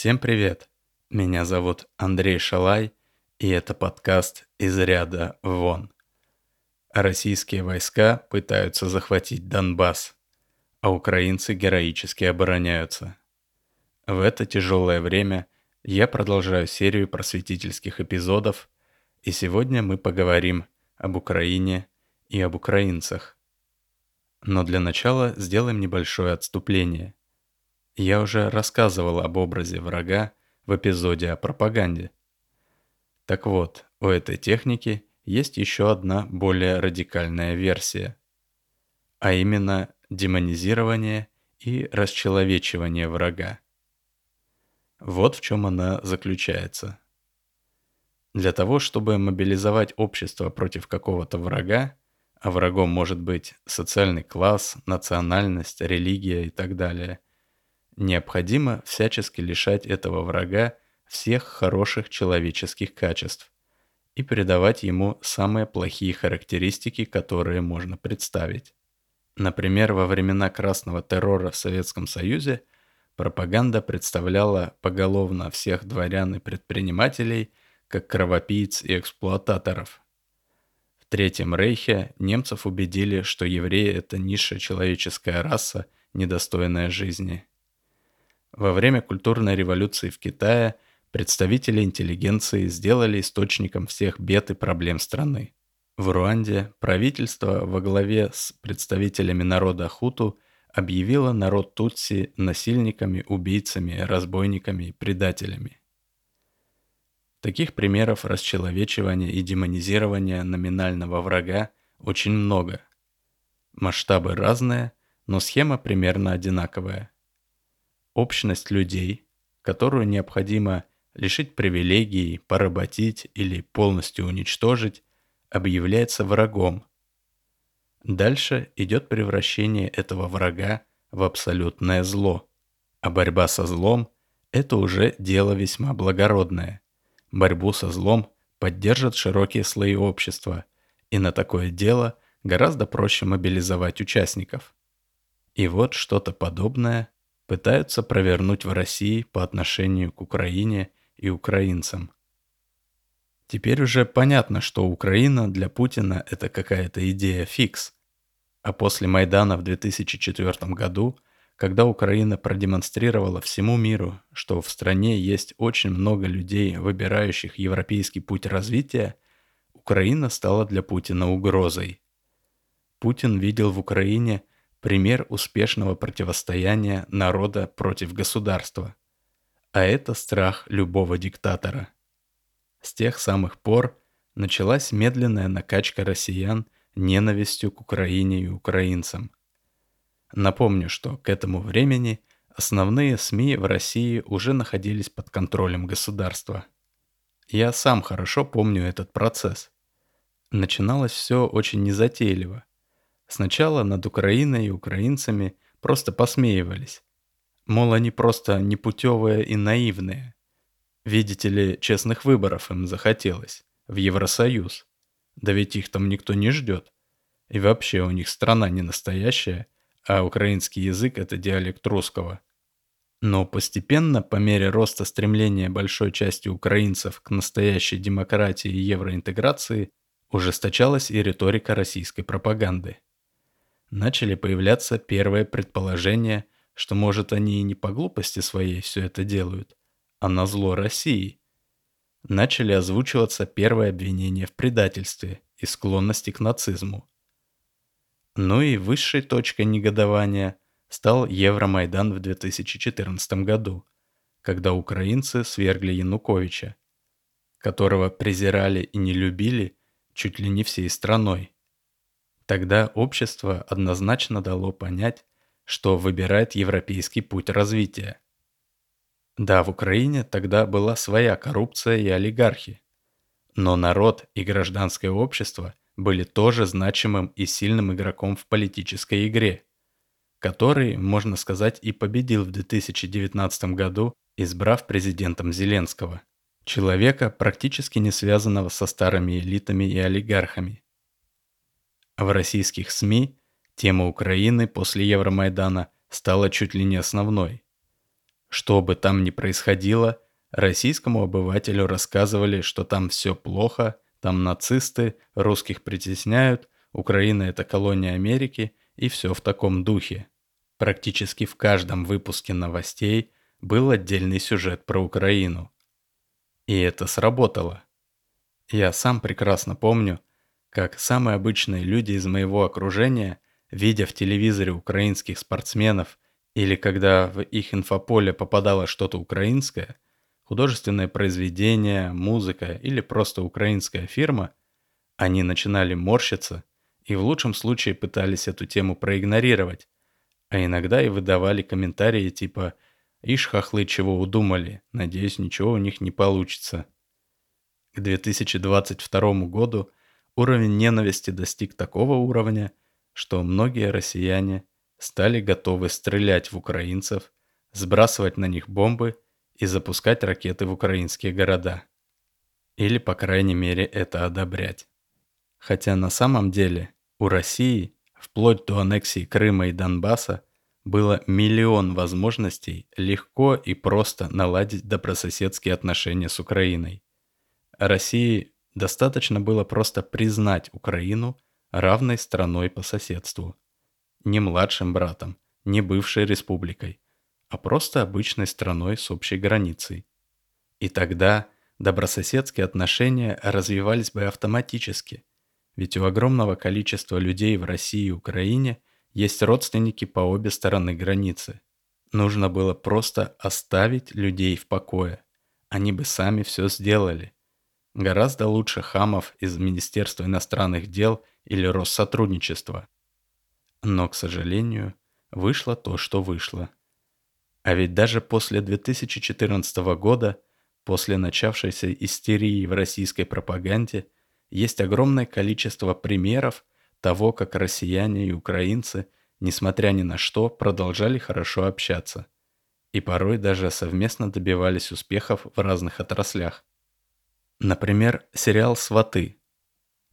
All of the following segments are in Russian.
Всем привет! Меня зовут Андрей Шалай, и это подкаст «Из ряда вон». Российские войска пытаются захватить Донбасс, а украинцы героически обороняются. В это тяжелое время я продолжаю серию просветительских эпизодов, и сегодня мы поговорим об Украине и об украинцах. Но для начала сделаем небольшое отступление – я уже рассказывал об образе врага в эпизоде о пропаганде. Так вот, у этой техники есть еще одна более радикальная версия, а именно демонизирование и расчеловечивание врага. Вот в чем она заключается. Для того, чтобы мобилизовать общество против какого-то врага, а врагом может быть социальный класс, национальность, религия и так далее – Необходимо всячески лишать этого врага всех хороших человеческих качеств и придавать ему самые плохие характеристики, которые можно представить. Например, во времена красного террора в Советском Союзе пропаганда представляла поголовно всех дворян и предпринимателей как кровопийц и эксплуататоров. В Третьем Рейхе немцев убедили, что евреи – это низшая человеческая раса, недостойная жизни – во время культурной революции в Китае представители интеллигенции сделали источником всех бед и проблем страны. В Руанде правительство во главе с представителями народа Хуту объявило народ Тутси насильниками, убийцами, разбойниками и предателями. Таких примеров расчеловечивания и демонизирования номинального врага очень много. Масштабы разные, но схема примерно одинаковая – общность людей, которую необходимо лишить привилегий, поработить или полностью уничтожить, объявляется врагом. Дальше идет превращение этого врага в абсолютное зло. А борьба со злом – это уже дело весьма благородное. Борьбу со злом поддержат широкие слои общества, и на такое дело гораздо проще мобилизовать участников. И вот что-то подобное пытаются провернуть в России по отношению к Украине и украинцам. Теперь уже понятно, что Украина для Путина это какая-то идея фикс. А после Майдана в 2004 году, когда Украина продемонстрировала всему миру, что в стране есть очень много людей, выбирающих европейский путь развития, Украина стала для Путина угрозой. Путин видел в Украине пример успешного противостояния народа против государства. А это страх любого диктатора. С тех самых пор началась медленная накачка россиян ненавистью к Украине и украинцам. Напомню, что к этому времени основные СМИ в России уже находились под контролем государства. Я сам хорошо помню этот процесс. Начиналось все очень незатейливо. Сначала над Украиной и украинцами просто посмеивались. Мол, они просто непутевые и наивные. Видите ли, честных выборов им захотелось. В Евросоюз. Да ведь их там никто не ждет. И вообще у них страна не настоящая, а украинский язык – это диалект русского. Но постепенно, по мере роста стремления большой части украинцев к настоящей демократии и евроинтеграции, ужесточалась и риторика российской пропаганды начали появляться первые предположения, что, может, они и не по глупости своей все это делают, а на зло России. Начали озвучиваться первые обвинения в предательстве и склонности к нацизму. Ну и высшей точкой негодования стал Евромайдан в 2014 году, когда украинцы свергли Януковича, которого презирали и не любили чуть ли не всей страной. Тогда общество однозначно дало понять, что выбирает европейский путь развития. Да, в Украине тогда была своя коррупция и олигархи. Но народ и гражданское общество были тоже значимым и сильным игроком в политической игре, который, можно сказать, и победил в 2019 году, избрав президентом Зеленского, человека, практически не связанного со старыми элитами и олигархами. В российских СМИ тема Украины после Евромайдана стала чуть ли не основной. Что бы там ни происходило, российскому обывателю рассказывали, что там все плохо, там нацисты, русских притесняют, Украина это колония Америки и все в таком духе. Практически в каждом выпуске новостей был отдельный сюжет про Украину. И это сработало. Я сам прекрасно помню, как самые обычные люди из моего окружения, видя в телевизоре украинских спортсменов или когда в их инфополе попадало что-то украинское, художественное произведение, музыка или просто украинская фирма, они начинали морщиться и в лучшем случае пытались эту тему проигнорировать, а иногда и выдавали комментарии типа «Ишь, хохлы, чего удумали, надеюсь, ничего у них не получится». К 2022 году уровень ненависти достиг такого уровня, что многие россияне стали готовы стрелять в украинцев, сбрасывать на них бомбы и запускать ракеты в украинские города. Или, по крайней мере, это одобрять. Хотя на самом деле у России, вплоть до аннексии Крыма и Донбасса, было миллион возможностей легко и просто наладить добрососедские отношения с Украиной. России достаточно было просто признать Украину равной страной по соседству. Не младшим братом, не бывшей республикой, а просто обычной страной с общей границей. И тогда добрососедские отношения развивались бы автоматически – ведь у огромного количества людей в России и Украине есть родственники по обе стороны границы. Нужно было просто оставить людей в покое. Они бы сами все сделали. Гораздо лучше хамов из Министерства иностранных дел или Россотрудничества. Но, к сожалению, вышло то, что вышло. А ведь даже после 2014 года, после начавшейся истерии в российской пропаганде – есть огромное количество примеров того, как россияне и украинцы, несмотря ни на что, продолжали хорошо общаться. И порой даже совместно добивались успехов в разных отраслях. Например, сериал «Сваты».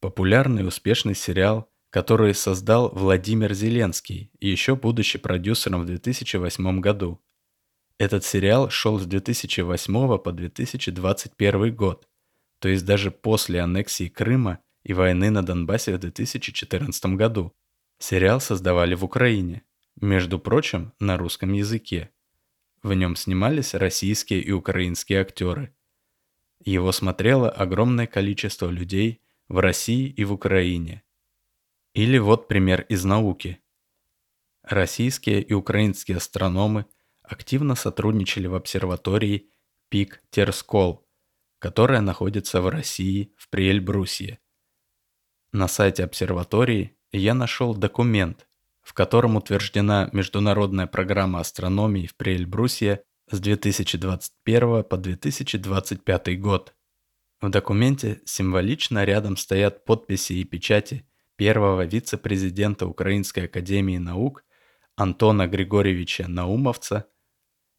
Популярный успешный сериал, который создал Владимир Зеленский, еще будучи продюсером в 2008 году. Этот сериал шел с 2008 по 2021 год то есть даже после аннексии Крыма и войны на Донбассе в 2014 году. Сериал создавали в Украине, между прочим, на русском языке. В нем снимались российские и украинские актеры. Его смотрело огромное количество людей в России и в Украине. Или вот пример из науки. Российские и украинские астрономы активно сотрудничали в обсерватории Пик Терскол которая находится в России, в Приэльбрусье. На сайте обсерватории я нашел документ, в котором утверждена международная программа астрономии в Приэльбрусье с 2021 по 2025 год. В документе символично рядом стоят подписи и печати первого вице-президента Украинской академии наук Антона Григорьевича Наумовца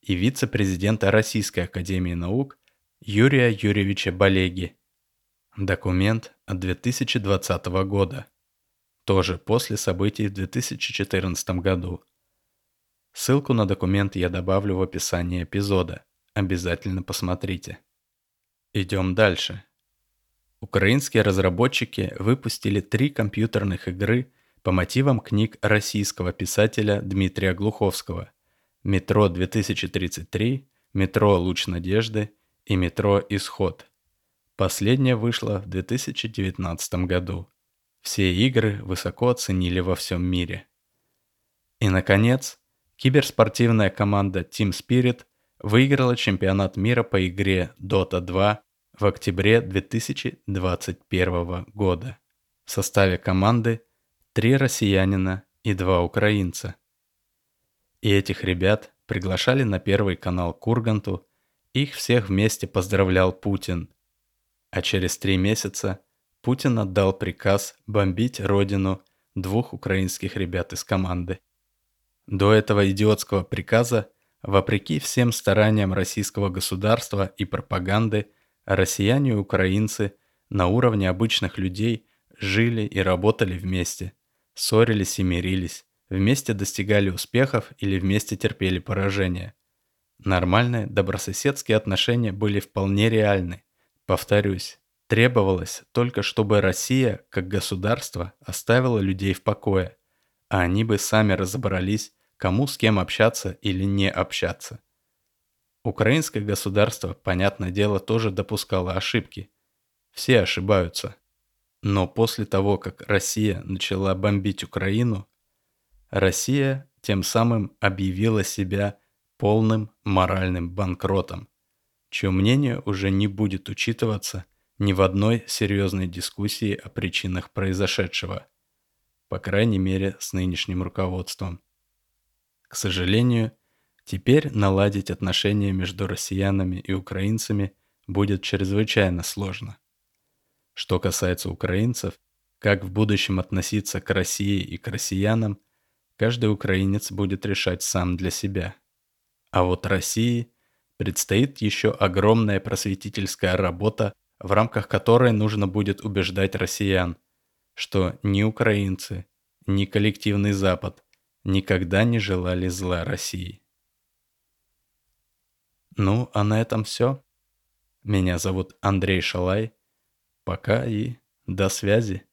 и вице-президента Российской академии наук Юрия Юрьевича Балеги. Документ от 2020 года. Тоже после событий в 2014 году. Ссылку на документ я добавлю в описании эпизода. Обязательно посмотрите. Идем дальше. Украинские разработчики выпустили три компьютерных игры по мотивам книг российского писателя Дмитрия Глуховского «Метро 2033», «Метро Луч Надежды» и метро «Исход». Последняя вышла в 2019 году. Все игры высоко оценили во всем мире. И, наконец, киберспортивная команда Team Spirit выиграла чемпионат мира по игре Dota 2 в октябре 2021 года. В составе команды три россиянина и два украинца. И этих ребят приглашали на первый канал Курганту их всех вместе поздравлял Путин. А через три месяца Путин отдал приказ бомбить родину двух украинских ребят из команды. До этого идиотского приказа, вопреки всем стараниям российского государства и пропаганды, россияне и украинцы на уровне обычных людей жили и работали вместе, ссорились и мирились, вместе достигали успехов или вместе терпели поражение – Нормальные добрососедские отношения были вполне реальны. Повторюсь, требовалось только, чтобы Россия, как государство, оставила людей в покое, а они бы сами разобрались, кому с кем общаться или не общаться. Украинское государство, понятное дело, тоже допускало ошибки. Все ошибаются. Но после того, как Россия начала бомбить Украину, Россия тем самым объявила себя полным моральным банкротом, чье мнение уже не будет учитываться ни в одной серьезной дискуссии о причинах произошедшего, по крайней мере с нынешним руководством. К сожалению, теперь наладить отношения между россиянами и украинцами будет чрезвычайно сложно. Что касается украинцев, как в будущем относиться к России и к россиянам, каждый украинец будет решать сам для себя. А вот России предстоит еще огромная просветительская работа, в рамках которой нужно будет убеждать россиян, что ни украинцы, ни коллективный Запад никогда не желали зла России. Ну, а на этом все. Меня зовут Андрей Шалай. Пока и до связи.